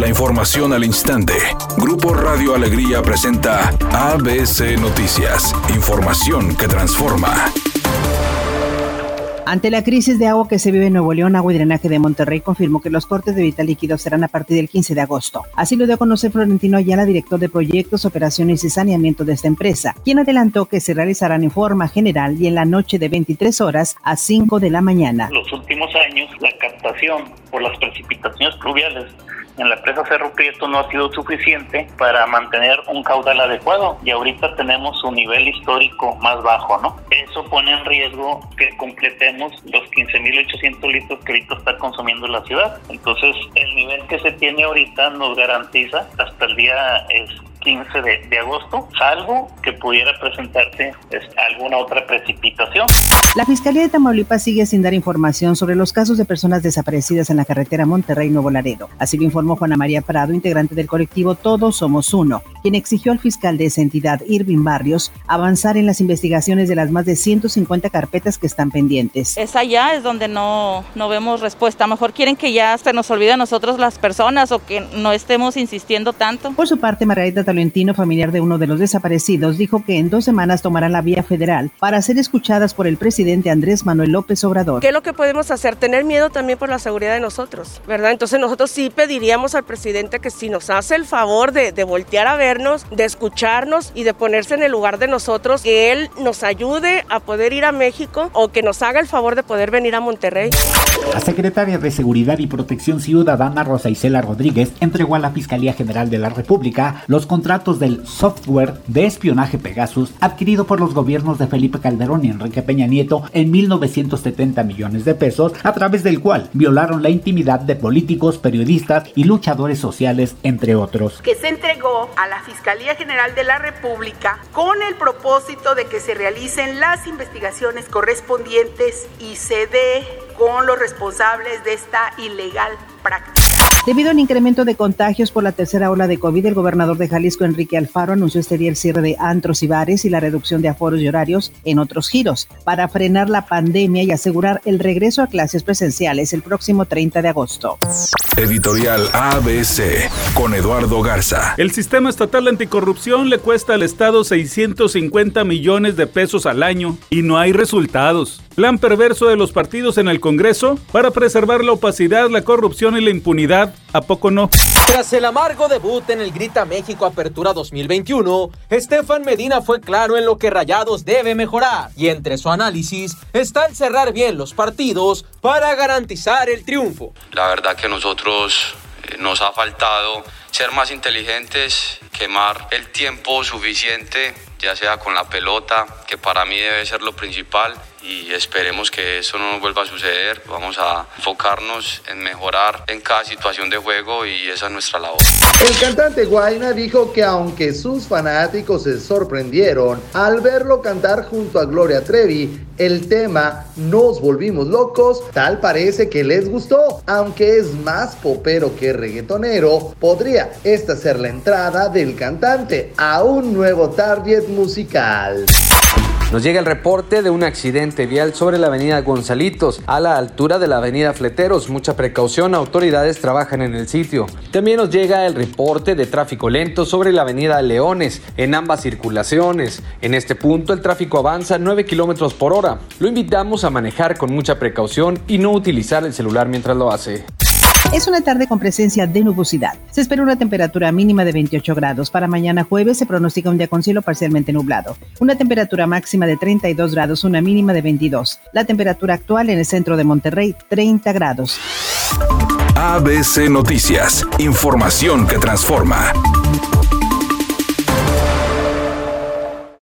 La información al instante. Grupo Radio Alegría presenta ABC Noticias. Información que transforma. Ante la crisis de agua que se vive en Nuevo León, Agua y Drenaje de Monterrey confirmó que los cortes de vital líquido serán a partir del 15 de agosto. Así lo dio a conocer Florentino Ayala, director de proyectos, operaciones y saneamiento de esta empresa, quien adelantó que se realizarán en forma general y en la noche de 23 horas a 5 de la mañana. Los últimos años, la captación por las precipitaciones pluviales en la presa Cerro Prieto no ha sido suficiente para mantener un caudal adecuado y ahorita tenemos un nivel histórico más bajo, ¿no? Eso pone en riesgo que completemos los 15.800 litros que ahorita está consumiendo la ciudad. Entonces, el nivel que se tiene ahorita nos garantiza hasta el día 15 de, agosto, salvo que pudiera presentarse alguna otra precipitación. La Fiscalía de Tamaulipas sigue sin dar información sobre los casos de personas desaparecidas en la carretera Monterrey-Nuevo Laredo. Así lo informó Juana María Prado, integrante del colectivo Todos Somos Uno, quien exigió al fiscal de esa entidad, Irving Barrios, avanzar en las investigaciones de las más de 150 carpetas que están pendientes. Es allá, es donde no, no vemos respuesta. Mejor quieren que ya se nos olvide a nosotros las personas o que no estemos insistiendo tanto. Por su parte, Margarita Talentino, familiar de uno de los desaparecidos, dijo que en dos semanas tomarán la vía federal para ser escuchadas por el presidente Andrés Manuel López Obrador. ¿Qué es lo que podemos hacer? Tener miedo también por la seguridad de nosotros, ¿verdad? Entonces nosotros sí pediríamos al presidente que si nos hace el favor de, de voltear a vernos, de escucharnos y de ponerse en el lugar de nosotros, que él nos ayude a poder ir a México o que nos haga el favor de poder venir a Monterrey. La secretaria de Seguridad y Protección Ciudadana Rosa Isela Rodríguez entregó a la Fiscalía General de la República los contratos del software de espionaje Pegasus adquirido por los gobiernos de Felipe Calderón y Enrique Peña Nieto en 1.970 millones de pesos, a través del cual violaron la intimidad de políticos, periodistas y luchadores sociales, entre otros. Que se entregó a la Fiscalía General de la República con el propósito de que se realicen las investigaciones correspondientes y se dé con los responsables de esta ilegal práctica. Debido al incremento de contagios por la tercera ola de COVID, el gobernador de Jalisco, Enrique Alfaro, anunció este día el cierre de antros y bares y la reducción de aforos y horarios en otros giros para frenar la pandemia y asegurar el regreso a clases presenciales el próximo 30 de agosto. Editorial ABC con Eduardo Garza. El sistema estatal anticorrupción le cuesta al Estado 650 millones de pesos al año y no hay resultados. Plan perverso de los partidos en el Congreso para preservar la opacidad, la corrupción y la impunidad. ¿A poco no? Tras el amargo debut en el Grita México Apertura 2021, Estefan Medina fue claro en lo que Rayados debe mejorar. Y entre su análisis está el cerrar bien los partidos para garantizar el triunfo. La verdad que nosotros eh, nos ha faltado ser más inteligentes, quemar el tiempo suficiente, ya sea con la pelota, que para mí debe ser lo principal, y esperemos que eso no nos vuelva a suceder. Vamos a enfocarnos en mejorar en cada situación de juego y esa es nuestra labor. El cantante Guayna dijo que aunque sus fanáticos se sorprendieron al verlo cantar junto a Gloria Trevi, el tema Nos volvimos locos, tal parece que les gustó, aunque es más popero que reggaetonero, esta ser la entrada del cantante a un nuevo target musical. Nos llega el reporte de un accidente vial sobre la avenida Gonzalitos, a la altura de la avenida Fleteros. Mucha precaución, autoridades trabajan en el sitio. También nos llega el reporte de tráfico lento sobre la avenida Leones, en ambas circulaciones. En este punto el tráfico avanza 9 kilómetros por hora. Lo invitamos a manejar con mucha precaución y no utilizar el celular mientras lo hace. Es una tarde con presencia de nubosidad. Se espera una temperatura mínima de 28 grados. Para mañana jueves se pronostica un día con cielo parcialmente nublado. Una temperatura máxima de 32 grados, una mínima de 22. La temperatura actual en el centro de Monterrey, 30 grados. ABC Noticias. Información que transforma.